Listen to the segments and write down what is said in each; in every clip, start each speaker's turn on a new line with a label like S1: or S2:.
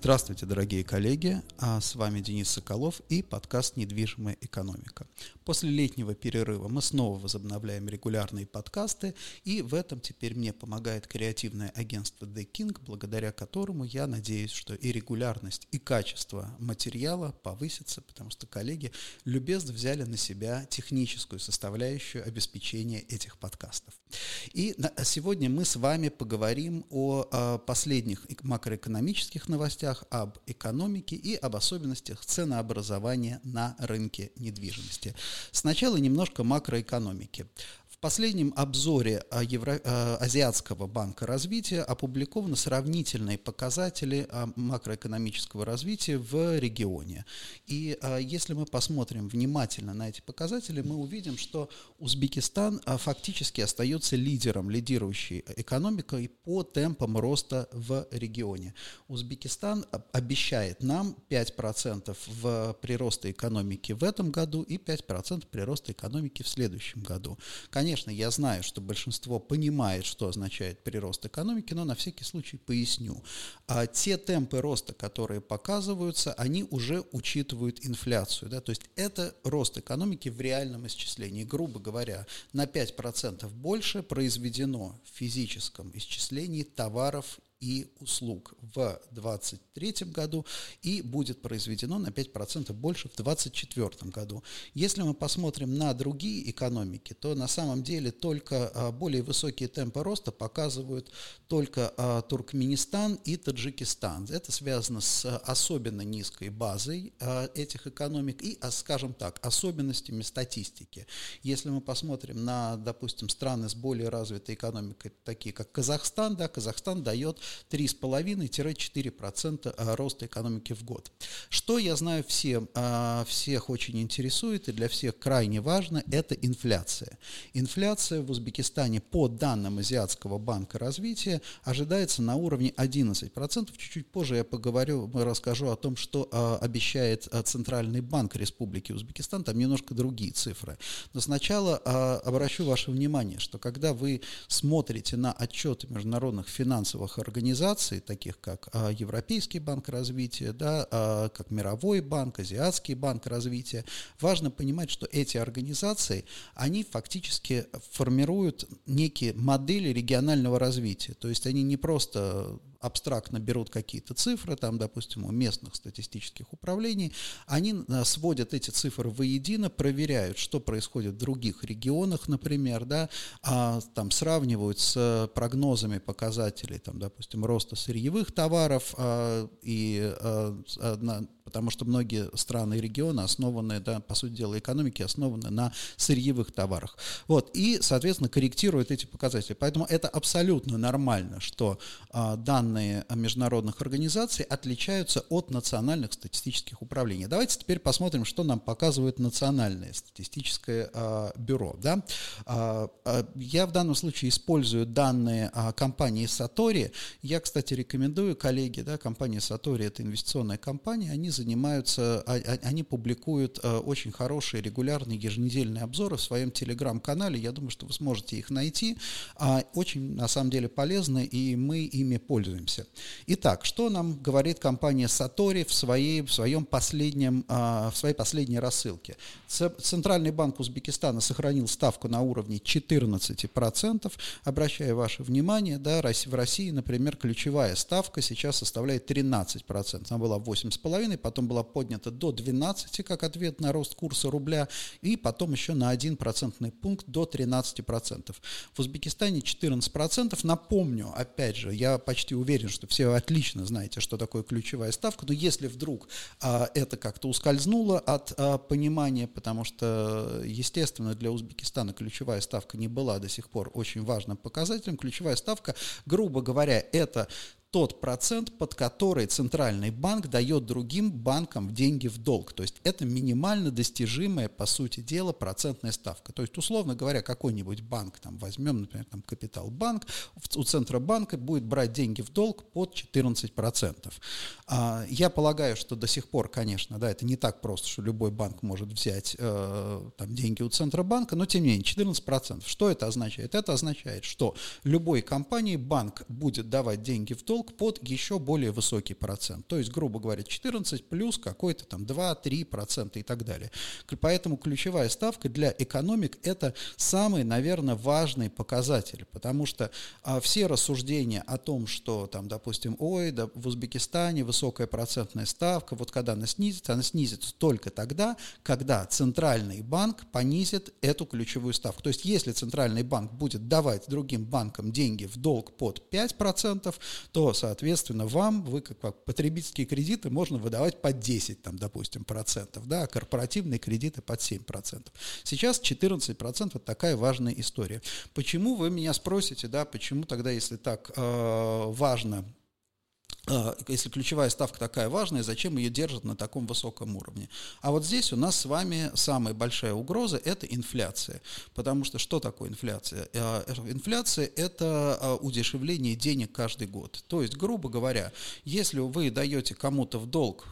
S1: Здравствуйте, дорогие коллеги! А с вами Денис Соколов и подкаст «Недвижимая экономика». После летнего перерыва мы снова возобновляем регулярные подкасты, и в этом теперь мне помогает креативное агентство The King, благодаря которому я надеюсь, что и регулярность, и качество материала повысится, потому что коллеги любезно взяли на себя техническую составляющую обеспечения этих подкастов. И сегодня мы с вами поговорим о а, последних макроэкономических новостях, об экономике и об особенностях ценообразования на рынке недвижимости. Сначала немножко макроэкономики. В последнем обзоре а, Евро... А, Азиатского банка развития опубликованы сравнительные показатели а, макроэкономического развития в регионе. И если мы посмотрим внимательно на эти показатели, мы увидим, что Узбекистан фактически остается лидером, лидирующей экономикой по темпам роста в регионе. Узбекистан обещает нам 5% в прироста экономики в этом году и 5% прироста экономики в следующем году. Конечно, Конечно, я знаю, что большинство понимает, что означает прирост экономики, но на всякий случай поясню. А те темпы роста, которые показываются, они уже учитывают инфляцию. Да? То есть это рост экономики в реальном исчислении. Грубо говоря, на 5% больше произведено в физическом исчислении товаров и услуг в 2023 году и будет произведено на 5% больше в 2024 году. Если мы посмотрим на другие экономики, то на самом деле только а, более высокие темпы роста показывают только а, Туркменистан и Таджикистан. Это связано с особенно низкой базой а, этих экономик и, скажем так, особенностями статистики. Если мы посмотрим на, допустим, страны с более развитой экономикой, такие как Казахстан, да, Казахстан дает 3,5-4% а, роста экономики в год. Что я знаю всем, а, всех очень интересует и для всех крайне важно, это инфляция. Инфляция в Узбекистане по данным Азиатского банка развития ожидается на уровне 11%. Чуть-чуть позже я поговорю, расскажу о том, что а, обещает Центральный банк Республики Узбекистан. Там немножко другие цифры. Но сначала обращу ваше внимание, что когда вы смотрите на отчеты международных финансовых организаций, организаций, таких как а, Европейский банк развития, да, а, как Мировой банк, Азиатский банк развития, важно понимать, что эти организации, они фактически формируют некие модели регионального развития. То есть они не просто абстрактно берут какие-то цифры, там, допустим, у местных статистических управлений, они э, сводят эти цифры воедино, проверяют, что происходит в других регионах, например, да, а, там сравнивают с прогнозами показателей, там, допустим, роста сырьевых товаров а, и а, на, потому что многие страны и регионы основаны, да, по сути дела, экономики основаны на сырьевых товарах. Вот, и, соответственно, корректируют эти показатели. Поэтому это абсолютно нормально, что а, данные международных организаций отличаются от национальных статистических управлений. Давайте теперь посмотрим, что нам показывает национальное статистическое а, бюро. Да? А, а, я в данном случае использую данные компании Satori. Я, кстати, рекомендую коллеги, да, компания Satori это инвестиционная компания, они занимаются, они публикуют э, очень хорошие регулярные еженедельные обзоры в своем телеграм-канале. Я думаю, что вы сможете их найти. Очень, на самом деле, полезны, и мы ими пользуемся. Итак, что нам говорит компания Satori в, своей, в, своем последнем, в своей последней рассылке? Центральный банк Узбекистана сохранил ставку на уровне 14%. Обращаю ваше внимание, да, в России, например, ключевая ставка сейчас составляет 13%. Она была 8,5%, потом была поднята до 12 как ответ на рост курса рубля, и потом еще на 1 процентный пункт до 13%. В Узбекистане 14%. Напомню, опять же, я почти уверен, что все отлично знаете, что такое ключевая ставка, но если вдруг а, это как-то ускользнуло от а, понимания, потому что, естественно, для Узбекистана ключевая ставка не была до сих пор очень важным показателем, ключевая ставка, грубо говоря, это тот процент, под который центральный банк дает другим банкам деньги в долг. То есть это минимально достижимая, по сути дела, процентная ставка. То есть, условно говоря, какой-нибудь банк, там, возьмем, например, там, Капиталбанк, у Центробанка будет брать деньги в долг под 14%. А, я полагаю, что до сих пор, конечно, да, это не так просто, что любой банк может взять э, там, деньги у Центробанка, но тем не менее 14%. Что это означает? Это означает, что любой компании банк будет давать деньги в долг, долг под еще более высокий процент. То есть, грубо говоря, 14 плюс какой-то там 2-3% и так далее. Поэтому ключевая ставка для экономик – это самый, наверное, важный показатель, потому что а, все рассуждения о том, что там, допустим, ой, да, в Узбекистане высокая процентная ставка, вот когда она снизится, она снизится только тогда, когда центральный банк понизит эту ключевую ставку. То есть, если центральный банк будет давать другим банкам деньги в долг под 5%, то, соответственно, вам, вы как потребительские кредиты можно выдавать под 10, там, допустим, процентов, да, а корпоративные кредиты под 7%. Сейчас 14% это такая важная история. Почему вы меня спросите, да, почему тогда, если так э, важно если ключевая ставка такая важная, зачем ее держат на таком высоком уровне? А вот здесь у нас с вами самая большая угроза – это инфляция. Потому что что такое инфляция? А, инфляция – это а, удешевление денег каждый год. То есть, грубо говоря, если вы даете кому-то в долг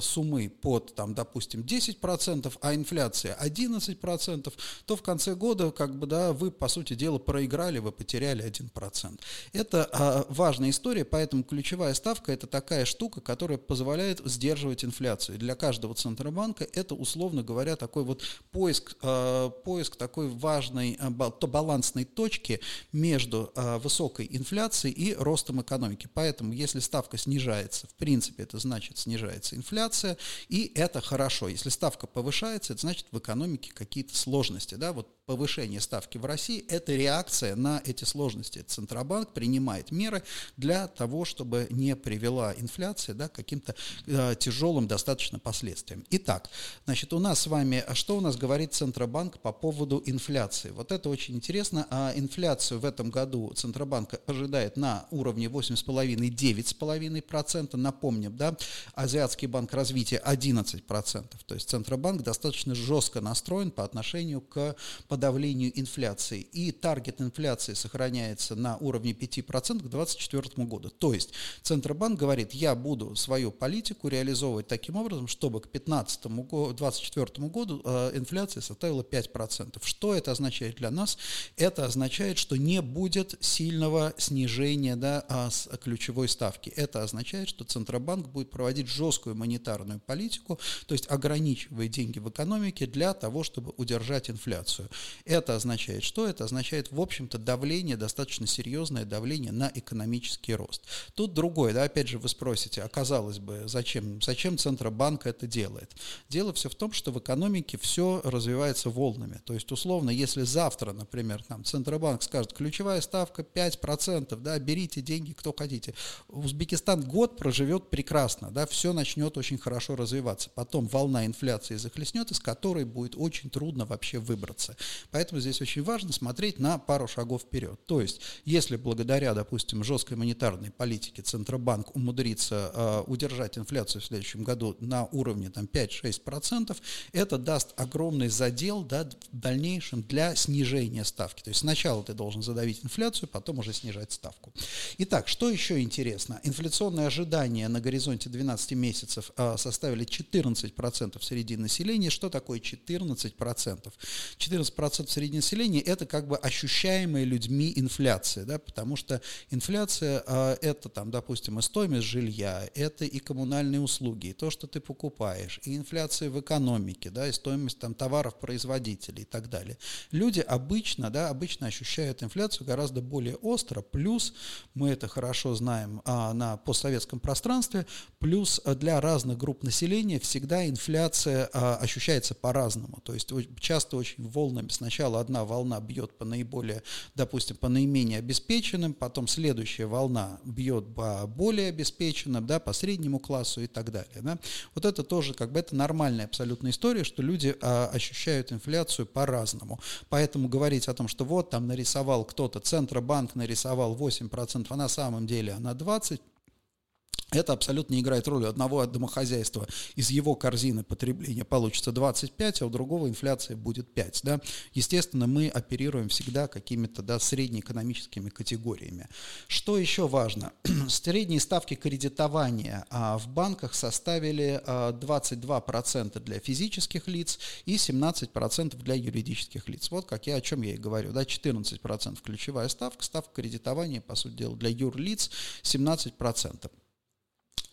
S1: суммы под, там, допустим, 10%, а инфляция 11%, то в конце года, как бы, да, вы, по сути дела, проиграли, вы потеряли 1%. Это важная история, поэтому ключевая ставка ставка – это такая штука, которая позволяет сдерживать инфляцию. Для каждого Центробанка это, условно говоря, такой вот поиск, э, поиск такой важной, э, балансной точки между э, высокой инфляцией и ростом экономики. Поэтому, если ставка снижается, в принципе, это значит снижается инфляция, и это хорошо. Если ставка повышается, это значит в экономике какие-то сложности. Да? Вот повышение ставки в России – это реакция на эти сложности. Центробанк принимает меры для того, чтобы не привела инфляция да, к каким-то э, тяжелым достаточно последствиям. Итак, значит, у нас с вами, а что у нас говорит Центробанк по поводу инфляции? Вот это очень интересно. А инфляцию в этом году Центробанк ожидает на уровне 8,5-9,5%. Напомним, да, Азиатский банк развития 11%. То есть Центробанк достаточно жестко настроен по отношению к подавлению инфляции. И таргет инфляции сохраняется на уровне 5% к 2024 году. То есть Центробанк говорит, я буду свою политику реализовывать таким образом, чтобы к 2015-2024 году э, инфляция составила 5%. Что это означает для нас? Это означает, что не будет сильного снижения да, а, ключевой ставки. Это означает, что Центробанк будет проводить жесткую монетарную политику, то есть ограничивая деньги в экономике для того, чтобы удержать инфляцию. Это означает что? Это означает, в общем-то, давление, достаточно серьезное давление на экономический рост. Тут другое, да, опять же, вы спросите, а казалось бы, зачем, зачем Центробанк это делает? Дело все в том, что в экономике все развивается волнами. То есть, условно, если завтра, например, там, Центробанк скажет, ключевая ставка 5%, да, берите деньги, кто хотите. Узбекистан год проживет прекрасно, да, все начнет очень хорошо развиваться. Потом волна инфляции захлестнет, из которой будет очень трудно вообще выбраться. Поэтому здесь очень важно смотреть на пару шагов вперед. То есть, если благодаря, допустим, жесткой монетарной политике Центробанк умудрится э, удержать инфляцию в следующем году на уровне там, 5-6%, это даст огромный задел да, в дальнейшем для снижения ставки. То есть сначала ты должен задавить инфляцию, потом уже снижать ставку. Итак, что еще интересно? Инфляционные ожидания на горизонте 12 месяцев э, составили 14% среди населения. Что такое 14%? 14% 20% среди населения – это как бы ощущаемая людьми инфляция, да, потому что инфляция э, – это, там, допустим, и стоимость жилья, это и коммунальные услуги, и то, что ты покупаешь, и инфляция в экономике, да, и стоимость там, товаров производителей и так далее. Люди обычно, да, обычно ощущают инфляцию гораздо более остро, плюс мы это хорошо знаем а, на постсоветском пространстве, плюс для разных групп населения всегда инфляция а, ощущается по-разному, то есть часто очень волнами сначала одна волна бьет по наиболее, допустим, по наименее обеспеченным, потом следующая волна бьет по более обеспеченным, да, по среднему классу и так далее. Да. Вот это тоже как бы это нормальная абсолютная история, что люди а, ощущают инфляцию по-разному. Поэтому говорить о том, что вот там нарисовал кто-то, Центробанк нарисовал 8%, а на самом деле она 20%, это абсолютно не играет роли. У одного домохозяйства из его корзины потребления получится 25, а у другого инфляция будет 5. Да? Естественно, мы оперируем всегда какими-то да, среднеэкономическими категориями. Что еще важно? Средние ставки кредитования а, в банках составили а, 22% для физических лиц и 17% для юридических лиц. Вот как я, о чем я и говорю. Да? 14% ключевая ставка, ставка кредитования, по сути дела, для юрлиц 17%.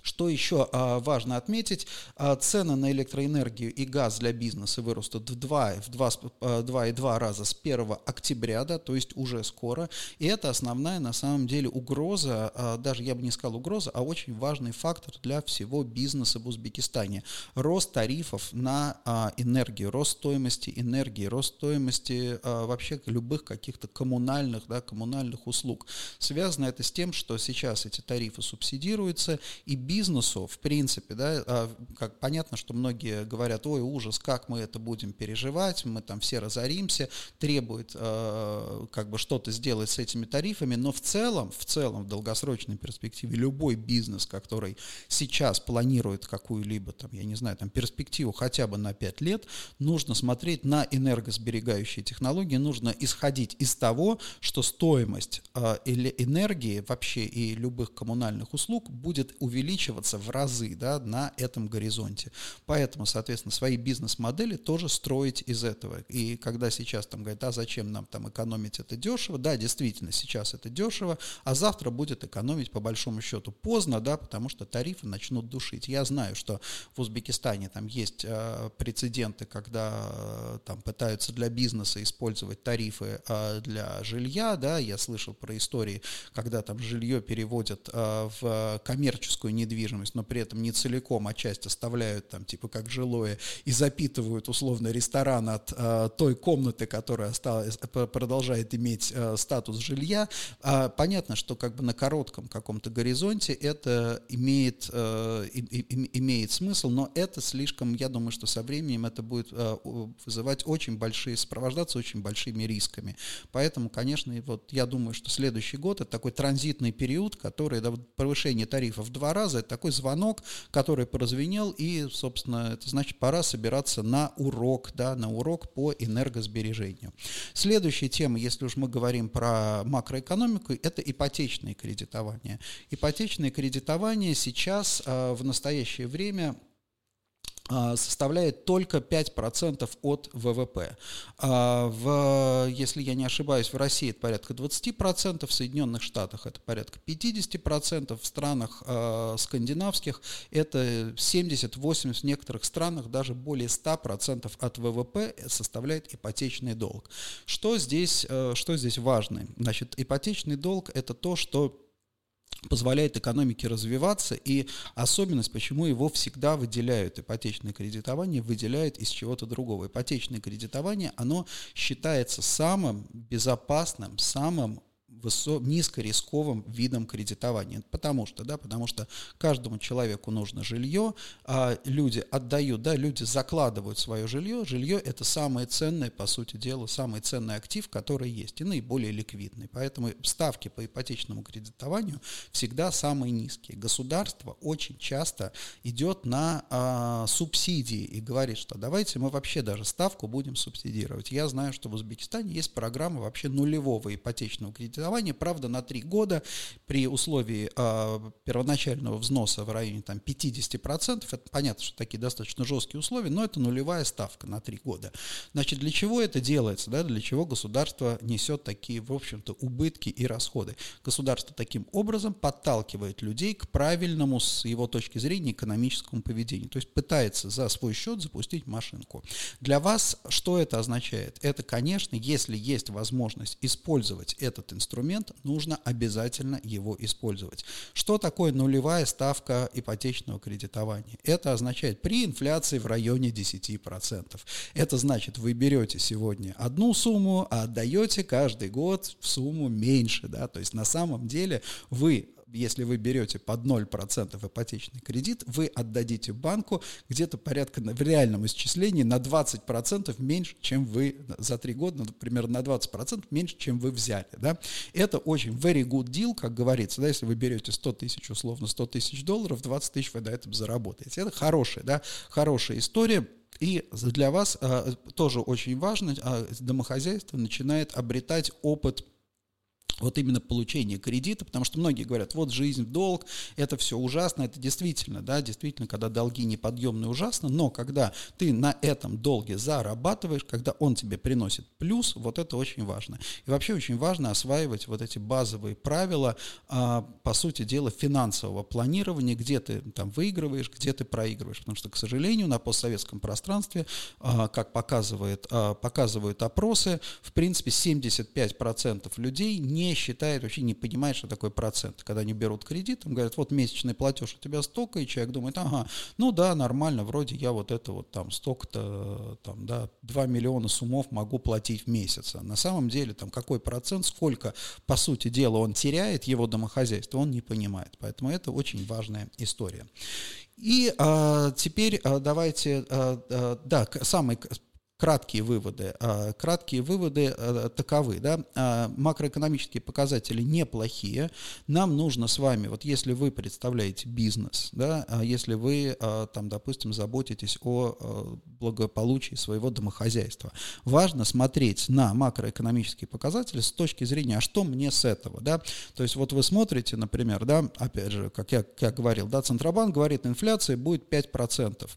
S1: Что еще а, важно отметить, а, цены на электроэнергию и газ для бизнеса вырастут в 2, в 2, 2 и 2 раза с 1 октября, да, то есть уже скоро. И это основная на самом деле угроза, а, даже я бы не сказал угроза, а очень важный фактор для всего бизнеса в Узбекистане. Рост тарифов на а, энергию, рост стоимости энергии, рост стоимости а, вообще любых каких-то коммунальных, да, коммунальных услуг. Связано это с тем, что сейчас эти тарифы субсидируются, и бизнес бизнесу, в принципе, да, а, как понятно, что многие говорят, ой, ужас, как мы это будем переживать, мы там все разоримся, требует э, как бы что-то сделать с этими тарифами, но в целом, в целом, в долгосрочной перспективе любой бизнес, который сейчас планирует какую-либо, там, я не знаю, там, перспективу хотя бы на 5 лет, нужно смотреть на энергосберегающие технологии, нужно исходить из того, что стоимость э, энергии вообще и любых коммунальных услуг будет увеличиваться увеличиваться в разы да, на этом горизонте. Поэтому, соответственно, свои бизнес-модели тоже строить из этого. И когда сейчас там говорят, а зачем нам там экономить это дешево, да, действительно, сейчас это дешево, а завтра будет экономить по большому счету поздно, да, потому что тарифы начнут душить. Я знаю, что в Узбекистане там есть э, прецеденты, когда э, там пытаются для бизнеса использовать тарифы э, для жилья, да, я слышал про истории, когда там жилье переводят э, в коммерческую недвижимость, недвижимость, но при этом не целиком, а часть оставляют там типа как жилое и запитывают условно ресторан от э, той комнаты, которая осталась, продолжает иметь э, статус жилья. А понятно, что как бы на коротком каком-то горизонте это имеет, э, и, и, имеет смысл, но это слишком, я думаю, что со временем это будет э, вызывать очень большие, сопровождаться очень большими рисками. Поэтому, конечно, вот я думаю, что следующий год это такой транзитный период, который да, повышение тарифов в два раза, такой звонок, который прозвенел, и, собственно, это значит, пора собираться на урок, да, на урок по энергосбережению. Следующая тема, если уж мы говорим про макроэкономику, это ипотечное кредитование. Ипотечное кредитование сейчас э, в настоящее время составляет только 5% от ВВП. А, в, если я не ошибаюсь, в России это порядка 20%, в Соединенных Штатах это порядка 50%, в странах э, скандинавских это 70-80%, в некоторых странах даже более 100% от ВВП составляет ипотечный долг. Что здесь, э, что здесь важно? Значит, ипотечный долг – это то, что позволяет экономике развиваться, и особенность, почему его всегда выделяют, ипотечное кредитование выделяют из чего-то другого. Ипотечное кредитование, оно считается самым безопасным, самым высо- низкорисковым видом кредитования. Потому что, да, потому что каждому человеку нужно жилье, а люди отдают, да, люди закладывают свое жилье. Жилье – это самое ценное, по сути дела, самый ценный актив, который есть, и наиболее ликвидный. Поэтому ставки по ипотечному кредитованию всегда самые низкие. Государство очень часто идет на а, субсидии и говорит, что давайте мы вообще даже ставку будем субсидировать. Я знаю, что в Узбекистане есть программа вообще нулевого ипотечного кредитования, кредитования, правда, на три года при условии э, первоначального взноса в районе там, 50%. Это понятно, что такие достаточно жесткие условия, но это нулевая ставка на три года. Значит, для чего это делается? Да? Для чего государство несет такие, в общем-то, убытки и расходы? Государство таким образом подталкивает людей к правильному, с его точки зрения, экономическому поведению. То есть пытается за свой счет запустить машинку. Для вас что это означает? Это, конечно, если есть возможность использовать этот инструмент, инструмент, нужно обязательно его использовать. Что такое нулевая ставка ипотечного кредитования? Это означает при инфляции в районе 10%. Это значит, вы берете сегодня одну сумму, а отдаете каждый год в сумму меньше. Да? То есть на самом деле вы если вы берете под 0% ипотечный кредит, вы отдадите банку где-то порядка в реальном исчислении на 20% меньше, чем вы за 3 года, ну, например, на 20% меньше, чем вы взяли. Да? Это очень very good deal, как говорится. Да? Если вы берете 100 тысяч, условно 100 тысяч долларов, 20 тысяч вы до этого заработаете. Это хорошая, да? хорошая история. И для вас а, тоже очень важно, а, домохозяйство начинает обретать опыт вот именно получение кредита, потому что многие говорят, вот жизнь в долг, это все ужасно, это действительно, да, действительно, когда долги неподъемные, ужасно, но когда ты на этом долге зарабатываешь, когда он тебе приносит плюс, вот это очень важно. И вообще очень важно осваивать вот эти базовые правила, а, по сути дела, финансового планирования, где ты там выигрываешь, где ты проигрываешь, потому что, к сожалению, на постсоветском пространстве, а, как показывает, а, показывают опросы, в принципе, 75% людей не не считает, вообще не понимает, что такое процент. Когда они берут кредит, им говорят, вот месячный платеж у тебя столько, и человек думает, ага, ну да, нормально, вроде я вот это вот там столько-то, там, да, 2 миллиона суммов могу платить в месяц. А на самом деле там какой процент, сколько, по сути дела, он теряет его домохозяйство, он не понимает. Поэтому это очень важная история. И а, теперь а, давайте, а, а, да, самый краткие выводы. А, краткие выводы а, таковы. Да? А, макроэкономические показатели неплохие. Нам нужно с вами, вот если вы представляете бизнес, да, если вы, там, допустим, заботитесь о благополучии своего домохозяйства, важно смотреть на макроэкономические показатели с точки зрения, а что мне с этого? Да? То есть вот вы смотрите, например, да, опять же, как я, как я говорил, да, Центробанк говорит, инфляция будет 5%.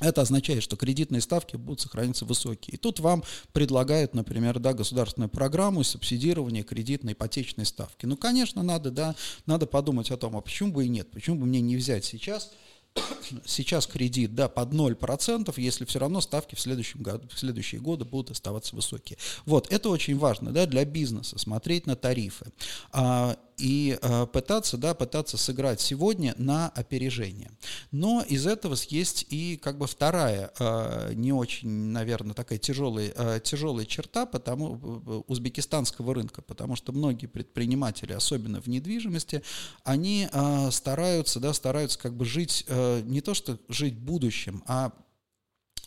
S1: Это означает, что кредитные ставки будут сохраниться высокие. И тут вам предлагают, например, да, государственную программу субсидирования кредитной ипотечной ставки. Ну, конечно, надо, да, надо подумать о том, а почему бы и нет, почему бы мне не взять сейчас сейчас кредит да, под 0%, если все равно ставки в, следующем году, в следующие годы будут оставаться высокие. Вот, это очень важно да, для бизнеса, смотреть на тарифы. А, и э, пытаться, да, пытаться сыграть сегодня на опережение. Но из этого есть и как бы вторая, э, не очень, наверное, такая тяжелая, э, тяжелая черта потому, узбекистанского рынка, потому что многие предприниматели, особенно в недвижимости, они стараются, да, стараются как бы жить, не то что жить будущим, а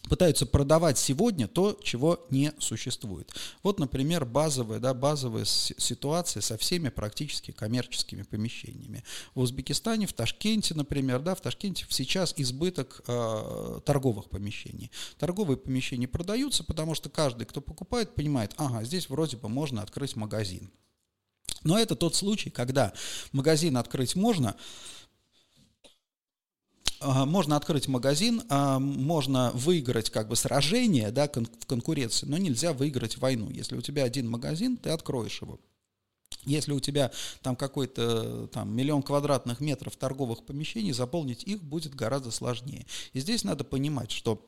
S1: пытаются продавать сегодня то, чего не существует. Вот, например, базовая, да, базовая ситуация со всеми практически коммерческими помещениями. В Узбекистане, в Ташкенте, например, да, в Ташкенте сейчас избыток э, торговых помещений. Торговые помещения продаются, потому что каждый, кто покупает, понимает, ага, здесь вроде бы можно открыть магазин. Но это тот случай, когда магазин открыть можно, можно открыть магазин, а, можно выиграть как бы сражение да, в конкуренции, но нельзя выиграть войну. Если у тебя один магазин, ты откроешь его. Если у тебя там какой-то там миллион квадратных метров торговых помещений, заполнить их будет гораздо сложнее. И здесь надо понимать, что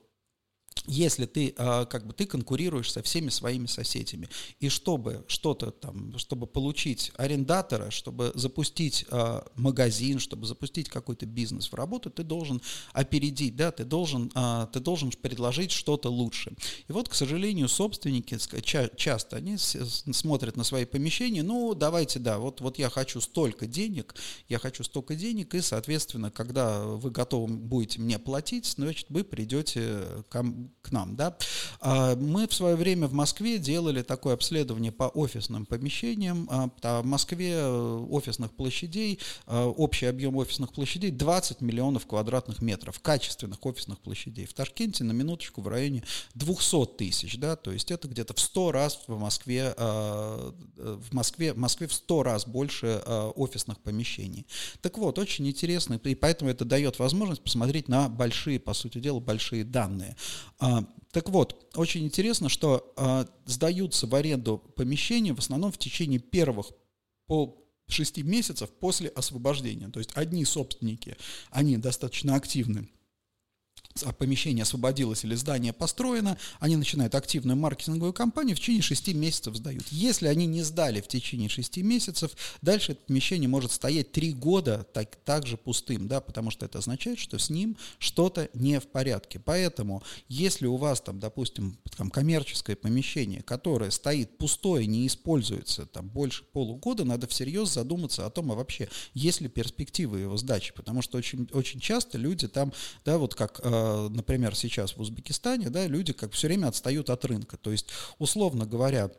S1: если ты а, как бы ты конкурируешь со всеми своими соседями, и чтобы что-то там, чтобы получить арендатора, чтобы запустить а, магазин, чтобы запустить какой-то бизнес в работу, ты должен опередить, да, ты должен, а, ты должен предложить что-то лучше. И вот, к сожалению, собственники часто они смотрят на свои помещения, ну, давайте, да, вот, вот я хочу столько денег, я хочу столько денег, и, соответственно, когда вы готовы будете мне платить, значит, вы придете ко, к нам. Да? А, мы в свое время в Москве делали такое обследование по офисным помещениям. А, в Москве э, офисных площадей, э, общий объем офисных площадей 20 миллионов квадратных метров, качественных офисных площадей. В Ташкенте на минуточку в районе 200 тысяч, да, то есть это где-то в 100 раз в Москве, э, в Москве, в Москве в 100 раз больше офисных помещений. Так вот, очень интересно, и поэтому это дает возможность посмотреть на большие, по сути дела, большие данные. А, так вот, очень интересно, что а, сдаются в аренду помещения в основном в течение первых по 6 месяцев после освобождения. То есть одни собственники, они достаточно активны помещение освободилось или здание построено, они начинают активную маркетинговую кампанию, в течение 6 месяцев сдают. Если они не сдали в течение 6 месяцев, дальше это помещение может стоять 3 года так, также пустым, да, потому что это означает, что с ним что-то не в порядке. Поэтому, если у вас там, допустим, там, коммерческое помещение, которое стоит пустое, не используется там больше полугода, надо всерьез задуматься о том, а вообще, есть ли перспективы его сдачи, потому что очень, очень часто люди там, да, вот как Э, например, сейчас в Узбекистане, да, люди как все время отстают от рынка. То есть, условно говоря,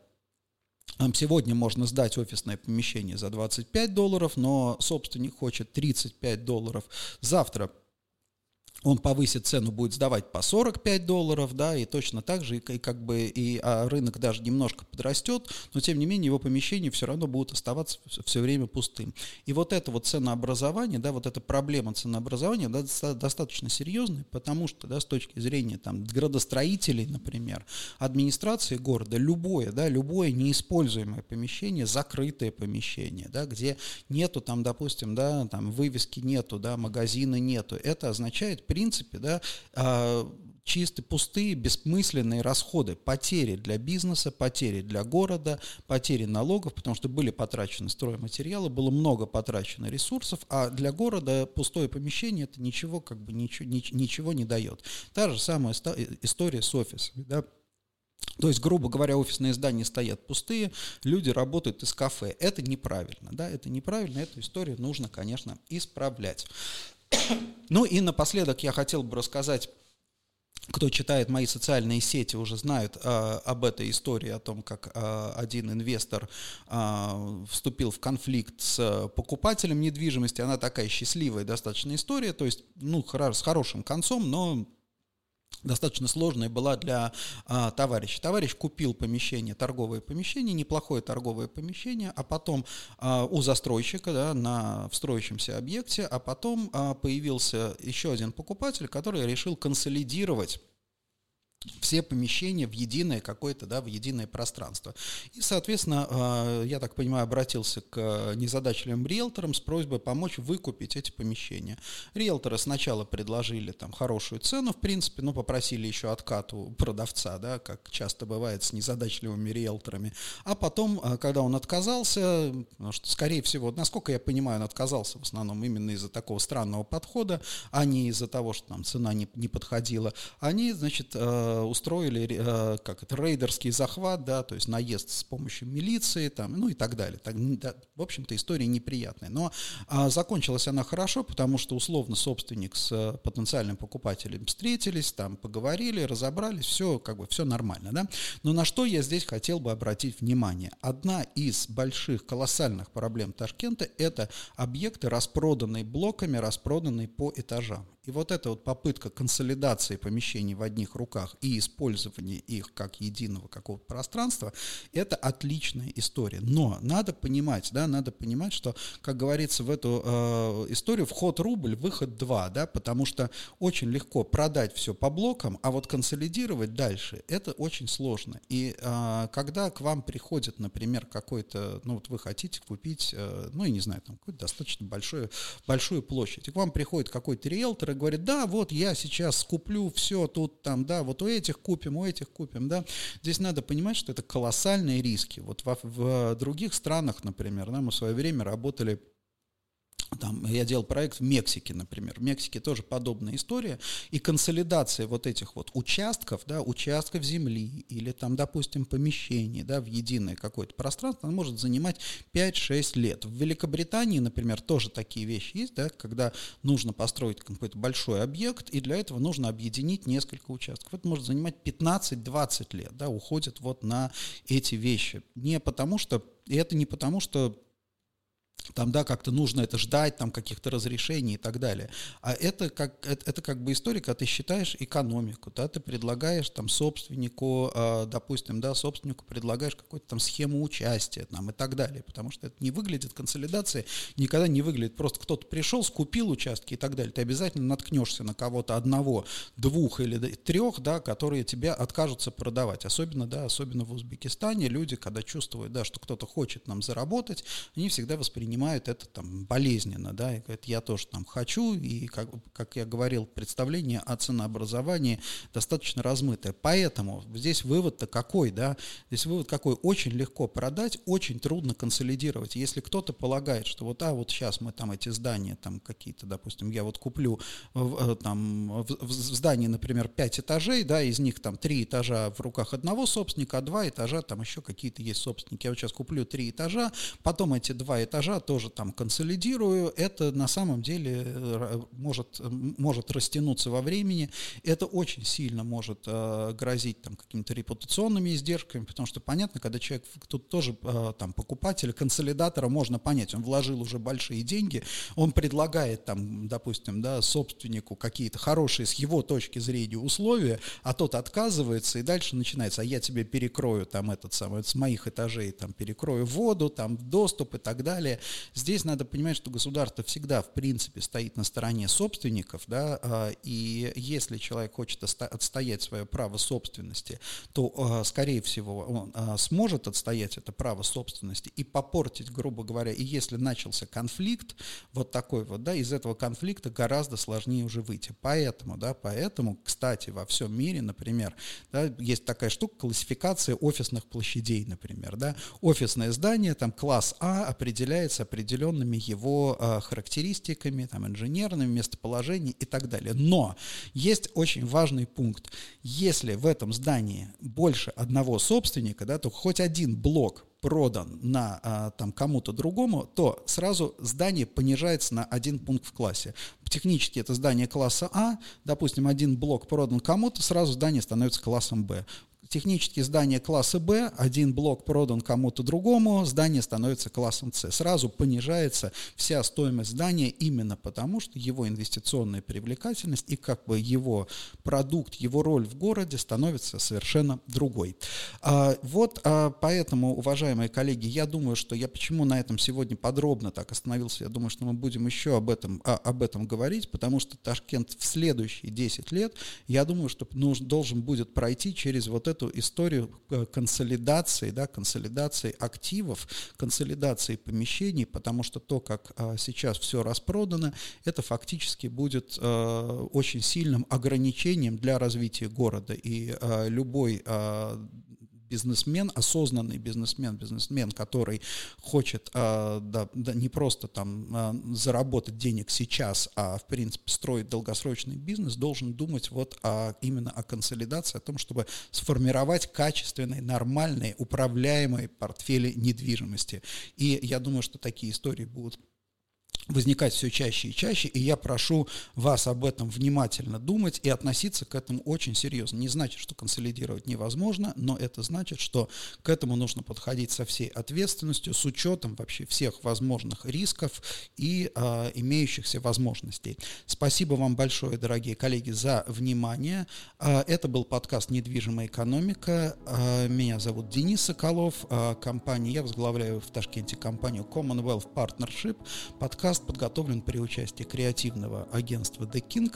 S1: Сегодня можно сдать офисное помещение за 25 долларов, но собственник хочет 35 долларов. Завтра он повысит цену, будет сдавать по 45 долларов, да, и точно так же, и, и как бы и а рынок даже немножко подрастет, но тем не менее его помещения все равно будут оставаться все время пустым. И вот это вот ценообразование, да, вот эта проблема ценообразования да, достаточно серьезная, потому что, да, с точки зрения там градостроителей, например, администрации города, любое, да, любое неиспользуемое помещение, закрытое помещение, да, где нету там, допустим, да, там вывески нету, да, магазина нету, это означает принципе, да, а, чистые, пустые, бессмысленные расходы, потери для бизнеса, потери для города, потери налогов, потому что были потрачены стройматериалы, было много потрачено ресурсов, а для города пустое помещение это ничего, как бы ничего, ничего не дает. Та же самая история с офисами, да, то есть, грубо говоря, офисные здания стоят пустые, люди работают из кафе. Это неправильно, да, это неправильно, эту историю нужно, конечно, исправлять. Ну и напоследок я хотел бы рассказать кто читает мои социальные сети, уже знают э, об этой истории, о том, как э, один инвестор э, вступил в конфликт с покупателем недвижимости. Она такая счастливая достаточно история, то есть, ну, с хорошим концом, но достаточно сложная была для а, товарища. Товарищ купил помещение, торговое помещение, неплохое торговое помещение, а потом а, у застройщика да, на в объекте, а потом а, появился еще один покупатель, который решил консолидировать все помещения в единое какое-то, да, в единое пространство. И, соответственно, а, я так понимаю, обратился к незадачливым риэлторам с просьбой помочь выкупить эти помещения. Риэлторы сначала предложили там хорошую цену, в принципе, но попросили еще откат у продавца, да, как часто бывает с незадачливыми риэлторами. А потом, а, когда он отказался, потому что, скорее всего, насколько я понимаю, он отказался в основном именно из-за такого странного подхода, а не из-за того, что там цена не, не подходила, они, значит, а, Э, устроили э, как это, рейдерский захват, да, то есть наезд с помощью милиции, там, ну и так далее. Так, да, в общем-то, история неприятная. Но а, закончилась она хорошо, потому что условно собственник с э, потенциальным покупателем встретились, там поговорили, разобрались, все как бы все нормально, да. Но на что я здесь хотел бы обратить внимание? Одна из больших колоссальных проблем Ташкента – это объекты, распроданные блоками, распроданные по этажам. И вот эта вот попытка консолидации помещений в одних руках и использования их как единого какого-то пространства, это отличная история. Но надо понимать, да, надо понимать, что, как говорится, в эту э, историю вход рубль, выход два, да, потому что очень легко продать все по блокам, а вот консолидировать дальше, это очень сложно. И э, когда к вам приходит, например, какой-то, ну вот вы хотите купить, э, ну я не знаю, там какую-то достаточно большую, большую площадь, и к вам приходит какой-то риэлтор, который говорит, да, вот я сейчас куплю все тут, там, да, вот у этих купим, у этих купим, да. Здесь надо понимать, что это колоссальные риски. Вот в, в других странах, например, да, мы в свое время работали там, я делал проект в Мексике, например. В Мексике тоже подобная история. И консолидация вот этих вот участков, да, участков земли или там, допустим, помещений да, в единое какое-то пространство, она может занимать 5-6 лет. В Великобритании, например, тоже такие вещи есть, да, когда нужно построить какой-то большой объект, и для этого нужно объединить несколько участков. Это может занимать 15-20 лет, да, уходит вот на эти вещи. Не потому что, и это не потому, что там, да, как-то нужно это ждать, там, каких-то разрешений и так далее. А это как, это, это как бы история, когда ты считаешь экономику, да, ты предлагаешь там собственнику, э, допустим, да, собственнику предлагаешь какую-то там схему участия там и так далее, потому что это не выглядит, консолидация никогда не выглядит, просто кто-то пришел, скупил участки и так далее, ты обязательно наткнешься на кого-то одного, двух или трех, да, которые тебя откажутся продавать, особенно, да, особенно в Узбекистане люди, когда чувствуют, да, что кто-то хочет нам заработать, они всегда воспринимают воспринимают это там болезненно, да, и говорят, я тоже там хочу, и как, как я говорил, представление о ценообразовании достаточно размытое. Поэтому здесь вывод-то какой, да, здесь вывод какой, очень легко продать, очень трудно консолидировать. Если кто-то полагает, что вот, а вот сейчас мы там эти здания там какие-то, допустим, я вот куплю в, э, там в, в здании, например, 5 этажей, да, из них там 3 этажа в руках одного собственника, а 2 этажа там еще какие-то есть собственники. Я вот сейчас куплю 3 этажа, потом эти 2 этажа тоже там консолидирую. Это на самом деле э, может, может растянуться во времени. Это очень сильно может э, грозить там какими-то репутационными издержками, потому что понятно, когда человек, тут тоже э, там покупатель, консолидатора можно понять, он вложил уже большие деньги, он предлагает там, допустим, да, собственнику какие-то хорошие с его точки зрения условия, а тот отказывается, и дальше начинается, а я тебе перекрою там этот самый, с моих этажей там перекрою воду, там доступ и так далее. Здесь надо понимать, что государство всегда, в принципе, стоит на стороне собственников, да, а, и если человек хочет отстоять свое право собственности, то, а, скорее всего, он а, сможет отстоять это право собственности и попортить, грубо говоря, и если начался конфликт, вот такой вот, да, из этого конфликта гораздо сложнее уже выйти. Поэтому, да, поэтому, кстати, во всем мире, например, да, есть такая штука, классификация офисных площадей, например, да, офисное здание, там, класс А определяется определенными его э, характеристиками, там, инженерными, местоположением и так далее. Но есть очень важный пункт. Если в этом здании больше одного собственника, да, то хоть один блок продан на а, там кому-то другому, то сразу здание понижается на один пункт в классе. Технически это здание класса А, допустим, один блок продан кому-то, сразу здание становится классом Б технические здания класса Б, один блок продан кому-то другому, здание становится классом С. Сразу понижается вся стоимость здания именно потому, что его инвестиционная привлекательность и как бы его продукт, его роль в городе становится совершенно другой. А, вот а, поэтому, уважаемые коллеги, я думаю, что я почему на этом сегодня подробно так остановился, я думаю, что мы будем еще об этом, а, об этом говорить, потому что Ташкент в следующие 10 лет, я думаю, что нужен, должен будет пройти через вот эту эту историю э, консолидации, да, консолидации активов, консолидации помещений, потому что то, как а, сейчас все распродано, это фактически будет а, очень сильным ограничением для развития города. И а, любой бизнесмен, осознанный бизнесмен, бизнесмен, который хочет а, да, да, не просто там а, заработать денег сейчас, а в принципе строить долгосрочный бизнес, должен думать вот о, именно о консолидации, о том, чтобы сформировать качественные, нормальные, управляемые портфели недвижимости. И я думаю, что такие истории будут возникать все чаще и чаще, и я прошу вас об этом внимательно думать и относиться к этому очень серьезно. Не значит, что консолидировать невозможно, но это значит, что к этому нужно подходить со всей ответственностью, с учетом вообще всех возможных рисков и э, имеющихся возможностей. Спасибо вам большое, дорогие коллеги, за внимание. Э, это был подкаст «Недвижимая экономика». Э, меня зовут Денис Соколов. Э, компания, я возглавляю в Ташкенте компанию Commonwealth Partnership. Подкаст Подкаст подготовлен при участии креативного агентства The King.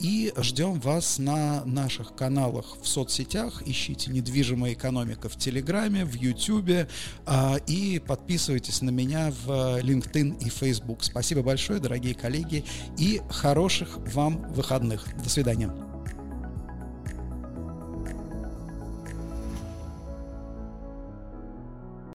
S1: И ждем вас на наших каналах в соцсетях. Ищите «Недвижимая экономика» в Телеграме, в Ютубе. А, и подписывайтесь на меня в LinkedIn и Facebook. Спасибо большое, дорогие коллеги, и хороших вам выходных. До свидания.